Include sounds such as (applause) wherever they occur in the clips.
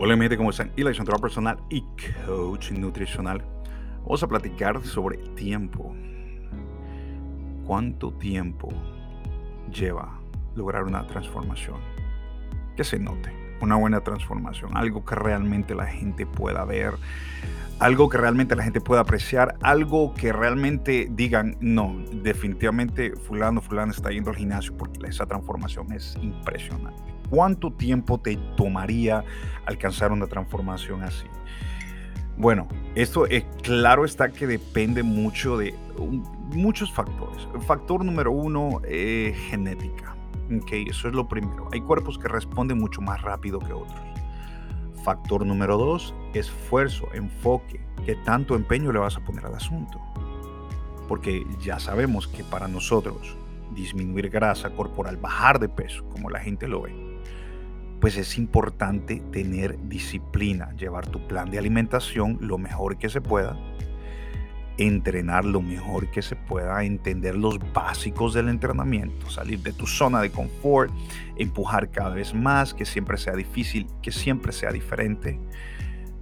Hola, mi gente, ¿cómo están? Eli, entrenador personal y coach nutricional. Vamos a platicar sobre tiempo. ¿Cuánto tiempo lleva lograr una transformación? Que se note, una buena transformación, algo que realmente la gente pueda ver, algo que realmente la gente pueda apreciar, algo que realmente digan, no, definitivamente fulano, fulano está yendo al gimnasio porque esa transformación es impresionante. ¿Cuánto tiempo te tomaría alcanzar una transformación así? Bueno, esto es claro está que depende mucho de muchos factores. Factor número uno es genética. Okay, eso es lo primero. Hay cuerpos que responden mucho más rápido que otros. Factor número dos, esfuerzo, enfoque. ¿Qué tanto empeño le vas a poner al asunto? Porque ya sabemos que para nosotros disminuir grasa corporal, bajar de peso, como la gente lo ve, pues es importante tener disciplina, llevar tu plan de alimentación lo mejor que se pueda, entrenar lo mejor que se pueda, entender los básicos del entrenamiento, salir de tu zona de confort, empujar cada vez más, que siempre sea difícil, que siempre sea diferente.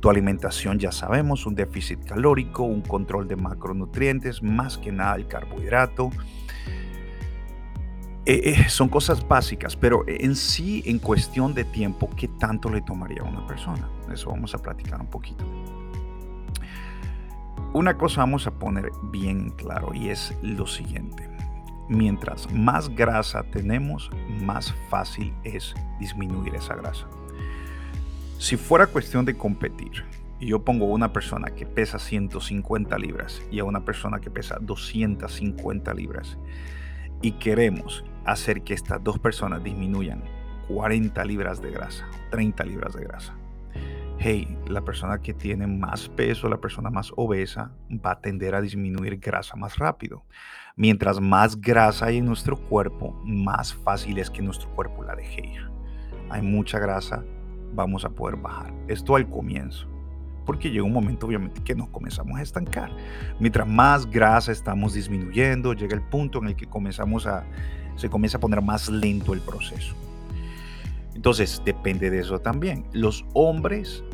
Tu alimentación ya sabemos, un déficit calórico, un control de macronutrientes, más que nada el carbohidrato, eh, eh, son cosas básicas, pero en sí, en cuestión de tiempo, ¿qué tanto le tomaría a una persona? Eso vamos a platicar un poquito. Una cosa vamos a poner bien claro y es lo siguiente. Mientras más grasa tenemos, más fácil es disminuir esa grasa. Si fuera cuestión de competir, y yo pongo a una persona que pesa 150 libras y a una persona que pesa 250 libras, y queremos hacer que estas dos personas disminuyan 40 libras de grasa, 30 libras de grasa. Hey, la persona que tiene más peso, la persona más obesa, va a tender a disminuir grasa más rápido. Mientras más grasa hay en nuestro cuerpo, más fácil es que nuestro cuerpo la deje ir. Hay mucha grasa, vamos a poder bajar. Esto al comienzo porque llega un momento obviamente que nos comenzamos a estancar. Mientras más grasa estamos disminuyendo, llega el punto en el que comenzamos a, se comienza a poner más lento el proceso. Entonces, depende de eso también. Los hombres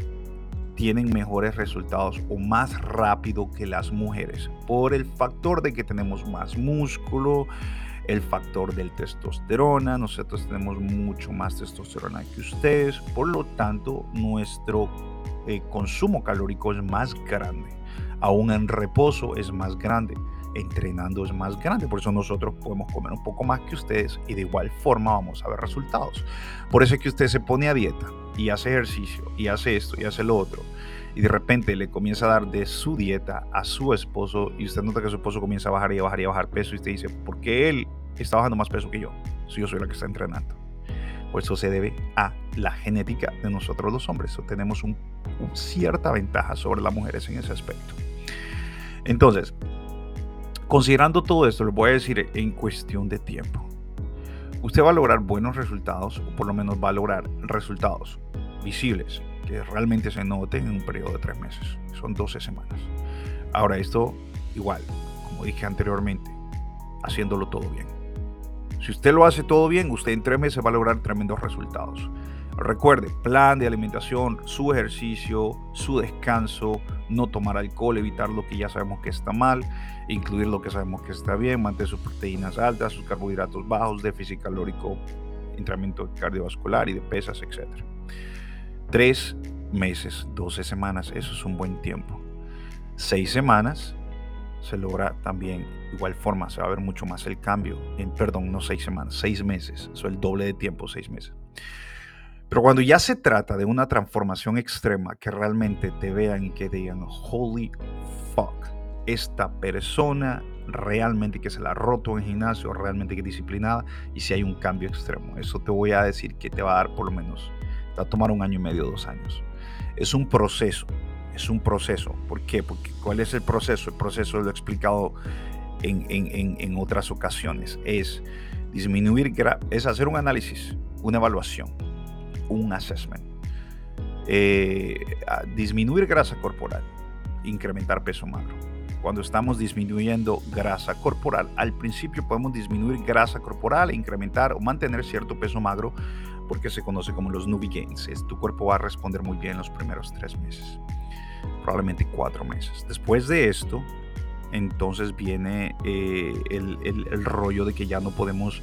tienen mejores resultados o más rápido que las mujeres por el factor de que tenemos más músculo, el factor del testosterona, nosotros tenemos mucho más testosterona que ustedes, por lo tanto nuestro eh, consumo calórico es más grande. Aún en reposo es más grande. Entrenando es más grande. Por eso nosotros podemos comer un poco más que ustedes y de igual forma vamos a ver resultados. Por eso es que usted se pone a dieta y hace ejercicio y hace esto y hace lo otro. Y de repente le comienza a dar de su dieta a su esposo y usted nota que su esposo comienza a bajar y a bajar y a bajar peso y usted dice, ¿por qué él está bajando más peso que yo? Si yo soy la que está entrenando. Pues eso se debe a la genética de nosotros los hombres. tenemos una cierta ventaja sobre las mujeres en ese aspecto. Entonces, considerando todo esto, les voy a decir en cuestión de tiempo. Usted va a lograr buenos resultados, o por lo menos va a lograr resultados visibles, que realmente se noten en un periodo de tres meses. Son 12 semanas. Ahora, esto igual, como dije anteriormente, haciéndolo todo bien. Si usted lo hace todo bien, usted en tres meses va a lograr tremendos resultados. Recuerde, plan de alimentación, su ejercicio, su descanso, no tomar alcohol, evitar lo que ya sabemos que está mal, incluir lo que sabemos que está bien, mantener sus proteínas altas, sus carbohidratos bajos, déficit calórico, entrenamiento cardiovascular y de pesas, etc. Tres meses, 12 semanas, eso es un buen tiempo. Seis semanas, se logra también igual forma, se va a ver mucho más el cambio en, perdón, no seis semanas, seis meses, eso es el doble de tiempo, seis meses. Pero cuando ya se trata de una transformación extrema, que realmente te vean y que digan, holy fuck, esta persona realmente que se la ha roto en gimnasio, realmente que es disciplinada y si hay un cambio extremo. Eso te voy a decir que te va a dar por lo menos, te va a tomar un año y medio, dos años. Es un proceso, es un proceso. ¿Por qué? Porque ¿cuál es el proceso? El proceso lo he explicado en, en, en otras ocasiones. Es disminuir, es hacer un análisis, una evaluación, un assessment. Eh, disminuir grasa corporal, incrementar peso magro. Cuando estamos disminuyendo grasa corporal, al principio podemos disminuir grasa corporal, incrementar o mantener cierto peso magro, porque se conoce como los newbie gains. tu cuerpo va a responder muy bien los primeros tres meses, probablemente cuatro meses. Después de esto, entonces viene eh, el, rollo de que ya no podemos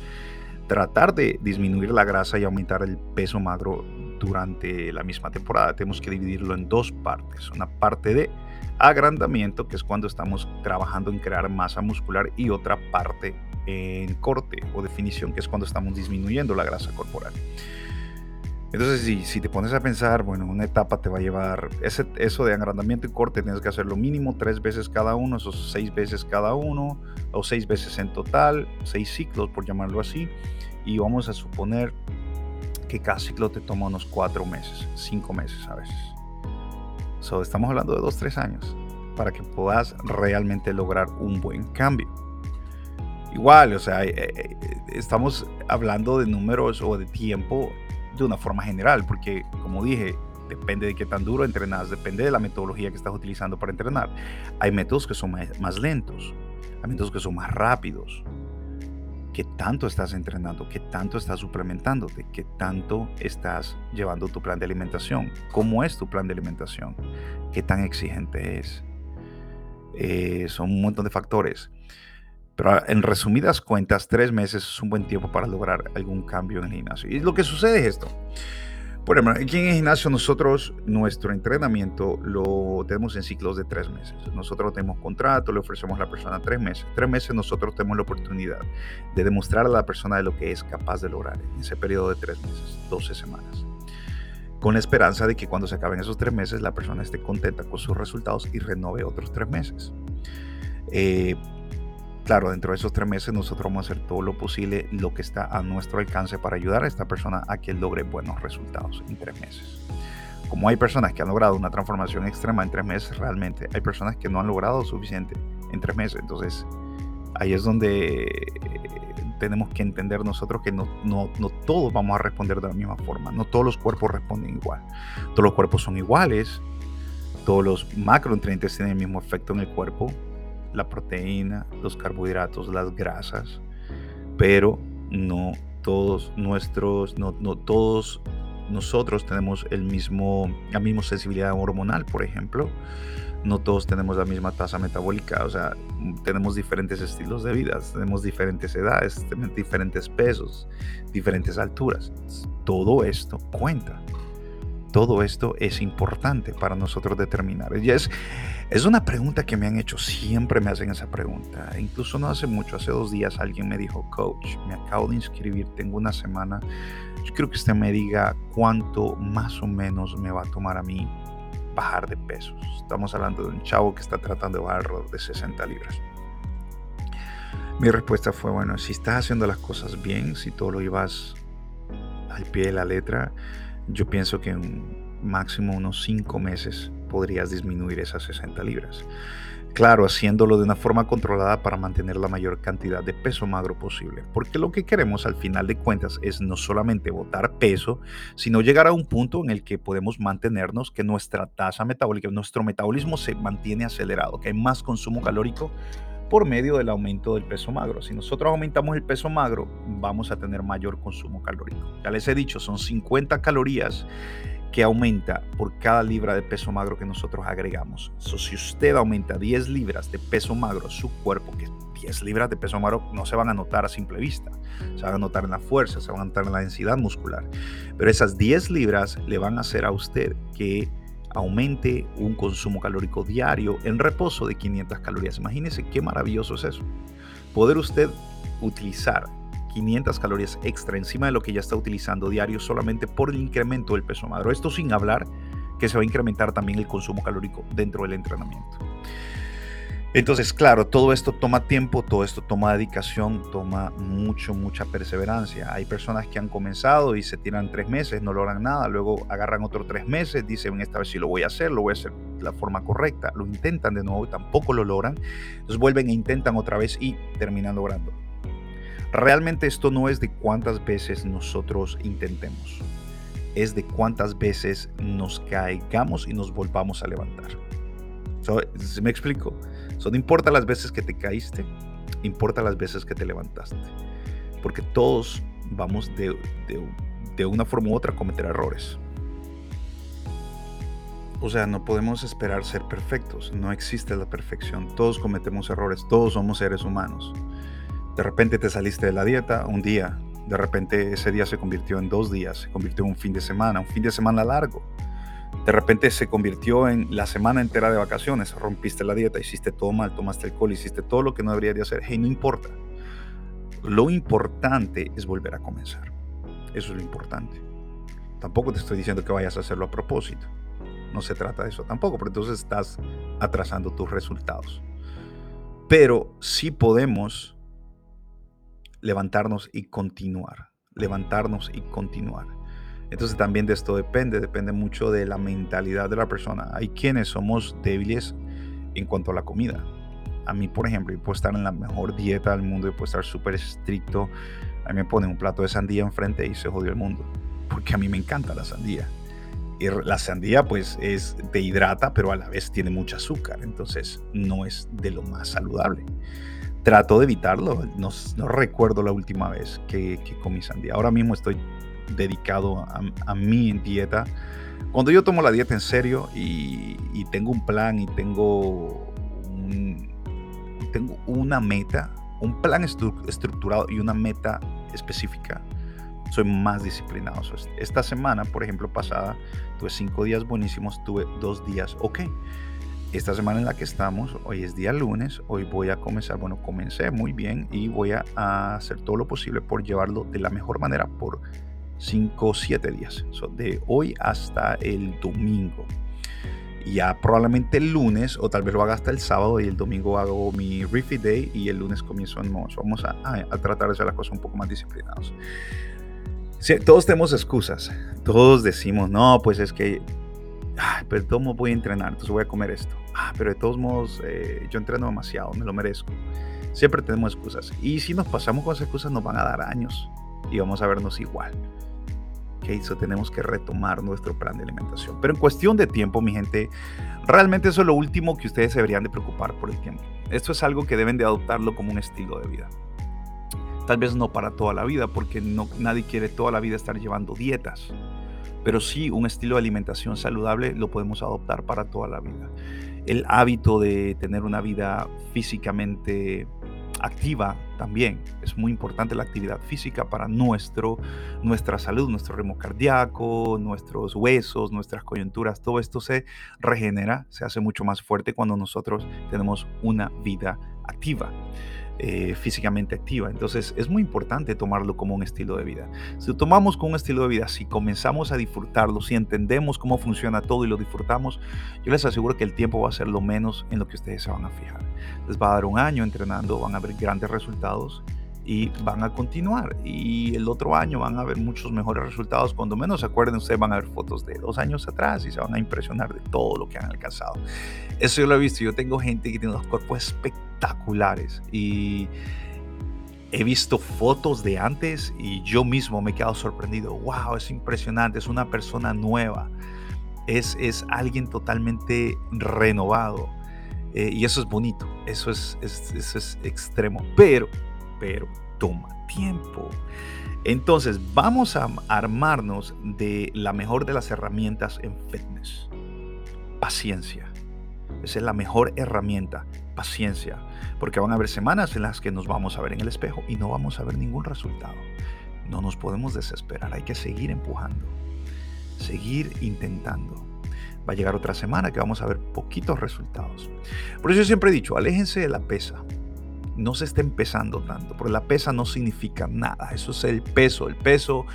tratar de disminuir la grasa y aumentar el peso magro durante la misma temporada. Tenemos que dividirlo en dos partes. Una parte de agrandamiento, que es cuando estamos trabajando en crear masa muscular, y otra parte en corte o definición, que es cuando estamos disminuyendo la grasa corporal. Entonces, si, si, te pones a pensar, bueno, una etapa te va a llevar, ese, eso de agrandamiento y corte tienes que hacerlo mínimo tres veces cada uno, esos seis veces cada uno, o seis veces en total, seis ciclos por llamarlo así, y vamos a suponer que cada ciclo te toma unos cuatro meses, cinco meses a veces. So, estamos hablando de dos, tres años para que puedas realmente lograr un buen cambio. Igual, o sea, eh, eh, estamos hablando de números o de tiempo de una forma general, porque como dije, depende de qué tan duro entrenas, depende de la metodología que estás utilizando para entrenar. Hay métodos que son más, lentos, hay métodos que son más rápidos. ¿Qué tanto estás entrenando? ¿Qué tanto estás suplementándote? ¿Qué tanto estás llevando tu plan de alimentación? ¿Cómo es tu plan de alimentación? ¿Qué tan exigente es? Eh, son un montón de factores. Pero en resumidas cuentas, tres meses es un buen tiempo para lograr algún cambio en el gimnasio. Y lo que sucede es esto. Por ejemplo, aquí en el gimnasio nosotros nuestro entrenamiento lo tenemos en ciclos de tres meses. Nosotros tenemos contrato, le ofrecemos a la persona tres meses. Tres meses nosotros tenemos la oportunidad de demostrar a la persona de lo que es capaz de lograr en ese periodo de tres meses, 12 semanas. Con la esperanza de que cuando se acaben esos tres meses la persona esté contenta con sus resultados y renove otros tres meses. Eh, Claro, dentro de esos tres meses nosotros vamos a hacer todo lo posible, lo que está a nuestro alcance para ayudar a esta persona a que logre buenos resultados en tres meses. Como hay personas que han logrado una transformación extrema en tres meses, realmente hay personas que no han logrado suficiente en tres meses. Entonces, ahí es donde tenemos que entender nosotros que no, no, no todos vamos a responder de la misma forma. No todos los cuerpos responden igual. Todos los cuerpos son iguales. Todos los macronutrientes tienen el mismo efecto en el cuerpo la proteína, los carbohidratos, las grasas, pero no todos nuestros, no, todos nosotros tenemos el mismo, la misma sensibilidad hormonal, por ejemplo. No todos tenemos la misma tasa metabólica, o sea, tenemos diferentes estilos de vida, tenemos diferentes edades, tenemos diferentes pesos, diferentes alturas. Todo esto cuenta. Todo esto es importante para nosotros determinar. Y es, es una pregunta que me han hecho, siempre me hacen esa pregunta. Incluso no hace mucho, hace dos días alguien me dijo, coach, me acabo de inscribir, tengo una semana. Yo quiero que usted me diga cuánto más o menos me va a tomar a mí bajar de pesos. Estamos hablando de un chavo que está tratando de bajar de 60 libras. Mi respuesta fue, bueno, si estás haciendo las cosas bien, si todo lo ibas al pie de la letra, yo pienso que en máximo unos 5 meses podrías disminuir esas 60 libras. Claro, haciéndolo de una forma controlada para mantener la mayor cantidad de peso magro posible. Porque lo que queremos al final de cuentas es no solamente botar peso, sino llegar a un punto en el que podemos mantenernos, que nuestra tasa metabólica, nuestro metabolismo se mantiene acelerado, que hay más consumo calórico por medio del aumento del peso magro. Si nosotros aumentamos el peso magro, vamos a tener mayor consumo calórico. Ya les he dicho, son 50 calorías que aumenta por cada libra de peso magro que nosotros agregamos. si usted aumenta 10 libras de peso magro, su cuerpo, que 10 libras de peso magro no se van a notar a simple vista, se van a notar en la fuerza, se van a notar en la densidad muscular, pero esas 10 libras le van a hacer a usted que aumente un consumo calórico diario en reposo de 500 calorías. Imagínese qué maravilloso es eso. Poder usted utilizar 500 calorías extra encima de lo que ya está utilizando diario solamente por el incremento del peso magro. Esto sin hablar que se va a incrementar también el consumo calórico dentro del entrenamiento. Entonces, claro, todo esto toma tiempo, todo esto toma dedicación, toma mucho, mucha perseverancia. Hay personas que han comenzado y se tiran tres meses, no logran nada, luego agarran otros tres meses, dicen, esta vez sí lo voy a hacer, lo voy a hacer de la forma correcta, lo intentan de nuevo y tampoco lo logran. Entonces vuelven e intentan otra vez y terminan logrando. Realmente esto no es de cuántas veces nosotros intentemos, es de cuántas veces nos caigamos y nos volvamos a levantar. ¿Me explico? So, no importa las veces que te caíste, importa las veces que te levantaste. Porque todos vamos de, de una forma u otra a cometer errores. O sea, no podemos esperar ser perfectos. No existe la perfección. Todos cometemos errores. Todos somos seres humanos. De repente te saliste de la dieta un día. De repente ese día se convirtió en dos días. Se convirtió en un fin de semana. Un fin de semana largo de repente se convirtió en la semana entera de vacaciones, rompiste la dieta, hiciste todo mal, tomaste alcohol, hiciste todo lo que no deberías de hacer. Hey, no importa. Lo importante es volver a comenzar. Eso es lo importante. Tampoco te estoy diciendo que vayas a hacerlo a propósito. No se trata de eso tampoco, porque entonces estás atrasando tus resultados. Pero sí podemos levantarnos y continuar. Levantarnos y continuar. Entonces también de esto depende, depende mucho de la mentalidad de la persona. Hay quienes somos débiles en cuanto a la comida. A mí, por ejemplo, yo puedo estar en la mejor dieta del mundo, yo puedo estar súper estricto. A mí me ponen un plato de sandía enfrente y se jodió el mundo. Porque a mí me encanta la sandía. Y la sandía pues es, te hidrata, pero a la vez tiene mucho azúcar. Entonces no es de lo más saludable. Trato de evitarlo. No, no recuerdo la última vez que, que comí sandía. Ahora mismo estoy dedicado a, a mi dieta. Cuando yo tomo la dieta en serio y, tengo un plan y tengo, tengo una meta, un plan estructurado y una meta específica, soy más disciplinado. Esta semana, por ejemplo, pasada, tuve cinco días buenísimos, tuve dos días ok. Esta semana en la que estamos, hoy es día lunes, hoy voy a comenzar, bueno, comencé muy bien y voy a hacer todo lo posible por llevarlo de la mejor manera, por 5 o 7 días, de hoy hasta el domingo. Ya probablemente el lunes, o tal vez lo haga hasta el sábado, y el domingo hago mi refit day y el lunes comienzo en mozo. Vamos a, tratar de hacer las cosas un poco más disciplinados. todos tenemos excusas. Todos decimos, no, pues es que, pero de todos modos voy a entrenar, entonces voy a comer esto. Ah, pero de todos modos eh, yo entreno demasiado, me lo merezco. Siempre tenemos excusas. Y si nos pasamos con esas excusas nos van a dar años y vamos a vernos igual que hizo, tenemos que retomar nuestro plan de alimentación. Pero en cuestión de tiempo, mi gente, realmente eso es lo último que ustedes deberían de preocupar por el tiempo. Esto es algo que deben de adoptarlo como un estilo de vida. Tal vez no para toda la vida, porque no, nadie quiere toda la vida estar llevando dietas. Pero sí, un estilo de alimentación saludable lo podemos adoptar para toda la vida. El hábito de tener una vida físicamente activa también. Es muy importante la actividad física para nuestro, nuestra salud, nuestro ritmo cardíaco, nuestros huesos, nuestras coyunturas. Todo esto se regenera, se hace mucho más fuerte cuando nosotros tenemos una vida activa. Eh, físicamente activa. Entonces es muy importante tomarlo como un estilo de vida. Si lo tomamos como un estilo de vida, si comenzamos a disfrutarlo, si entendemos cómo funciona todo y lo disfrutamos, yo les aseguro que el tiempo va a ser lo menos en lo que ustedes se van a fijar. Les va a dar un año entrenando, van a ver grandes resultados y van a continuar. Y el otro año van a ver muchos mejores resultados. Cuando menos se acuerden, ustedes van a ver fotos de dos años atrás y se van a impresionar de todo lo que han alcanzado. Eso yo lo he visto. Yo tengo gente que tiene unos cuerpos espectaculares y he visto fotos de antes y yo mismo me he quedado sorprendido. ¡Wow! Es impresionante. Es una persona nueva. Es, es alguien totalmente renovado. Eh, y eso es bonito. Eso es, es, eso es extremo. Pero pero toma tiempo. Entonces vamos a armarnos de la mejor de las herramientas en fitness. Paciencia. Esa es la mejor herramienta, paciencia. Porque van a haber semanas en las que nos vamos a ver en el espejo y no vamos a ver ningún resultado. No nos podemos desesperar, hay que seguir empujando, seguir intentando. Va a llegar otra semana que vamos a ver poquitos resultados. Por eso yo siempre he dicho, aléjense de la pesa, no se está empezando tanto, porque la pesa no significa nada, eso es el peso, el peso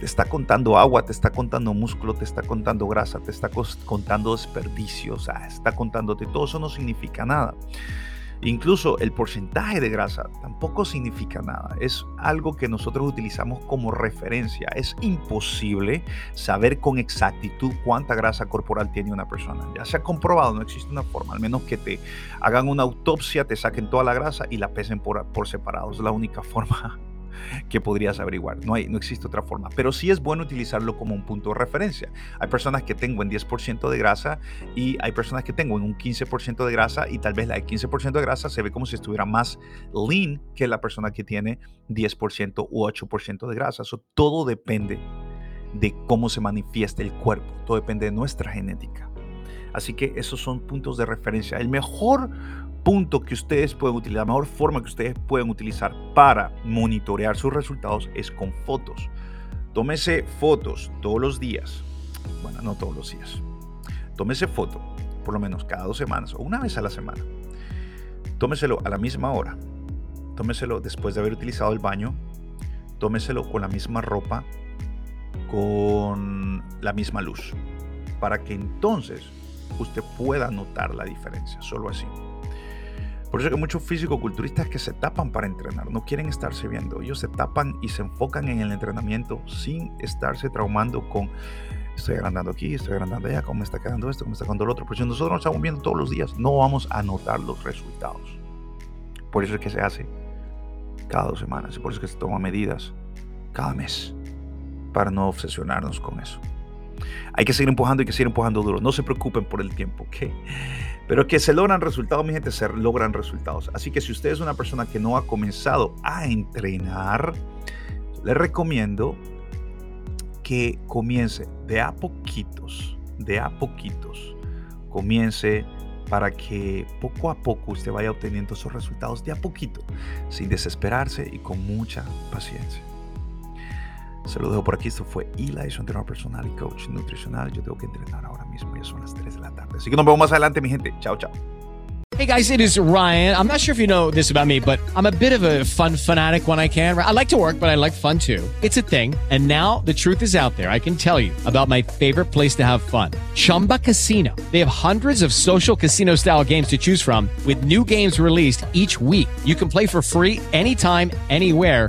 te está contando agua, te está contando músculo, te está contando grasa, te está contando desperdicio, o sea, está contándote todo. Eso no significa nada. Incluso el porcentaje de grasa tampoco significa nada. Es algo que nosotros utilizamos como referencia. Es imposible saber con exactitud cuánta grasa corporal tiene una persona. Ya se ha comprobado, no existe una forma, al menos que te hagan una autopsia, te saquen toda la grasa y la pesen por, por separado. Es la única (laughs) forma que podrías averiguar. No, hay, no existe otra forma. Pero sí es bueno utilizarlo como un punto de referencia. Hay personas que tengo en 10% de grasa y hay personas que tengo en un 15% de grasa y tal vez la de 15% de grasa se ve como si estuviera más lean que la persona que tiene 10% u 8% de grasa. Eso todo depende de cómo se manifiesta el cuerpo. Todo depende de nuestra genética. Así que esos son puntos de referencia. El mejor punto que ustedes pueden utilizar, la mejor forma que ustedes pueden utilizar para monitorear sus resultados es con fotos. Tómese fotos todos los días. Bueno, no todos los días. Tómese foto por lo menos cada dos semanas o una vez a la semana. Tómeselo a la misma hora. Tómeselo después de haber utilizado el baño. Tómeselo con la misma ropa, con la misma luz, para que entonces usted pueda notar la diferencia. Solo así. Por eso que muchos físico-culturistas que se tapan para entrenar, no quieren estarse viendo. Ellos se tapan y se enfocan en el entrenamiento sin estarse traumando con estoy agrandando aquí, estoy agrandando allá, cómo me está quedando esto, cómo me está quedando lo otro. Pero si nosotros nos estamos viendo todos los días, no vamos a notar los resultados. Por eso es que se hace cada dos semanas y por eso es que se toma medidas cada mes para no obsesionarnos con eso. Hay que seguir empujando y que seguir empujando duro. No se preocupen por el tiempo, ¿ok? Pero que se logran resultados, mi gente, se logran resultados. Así que si usted es una persona que no ha comenzado a entrenar, le recomiendo que comience de a poquitos, de a poquitos, comience para que poco a poco usted vaya obteniendo esos resultados de a poquito, sin desesperarse y con mucha paciencia. Se lo dejo por aquí. Esto fue Eli, su entrenador personal y coach nutricional. Yo tengo que entrenar ahora mismo. Ya son las 3 de la tarde. Así que nos vemos más adelante, mi gente. Chao, chao. Hey guys, it is Ryan. I'm not sure if you know this about me, but I'm a bit of a fun fanatic when I can. I like to work, but I like fun too. It's a thing. And now the truth is out there. I can tell you about my favorite place to have fun Chumba Casino. They have hundreds of social casino style games to choose from, with new games released each week. You can play for free anytime, anywhere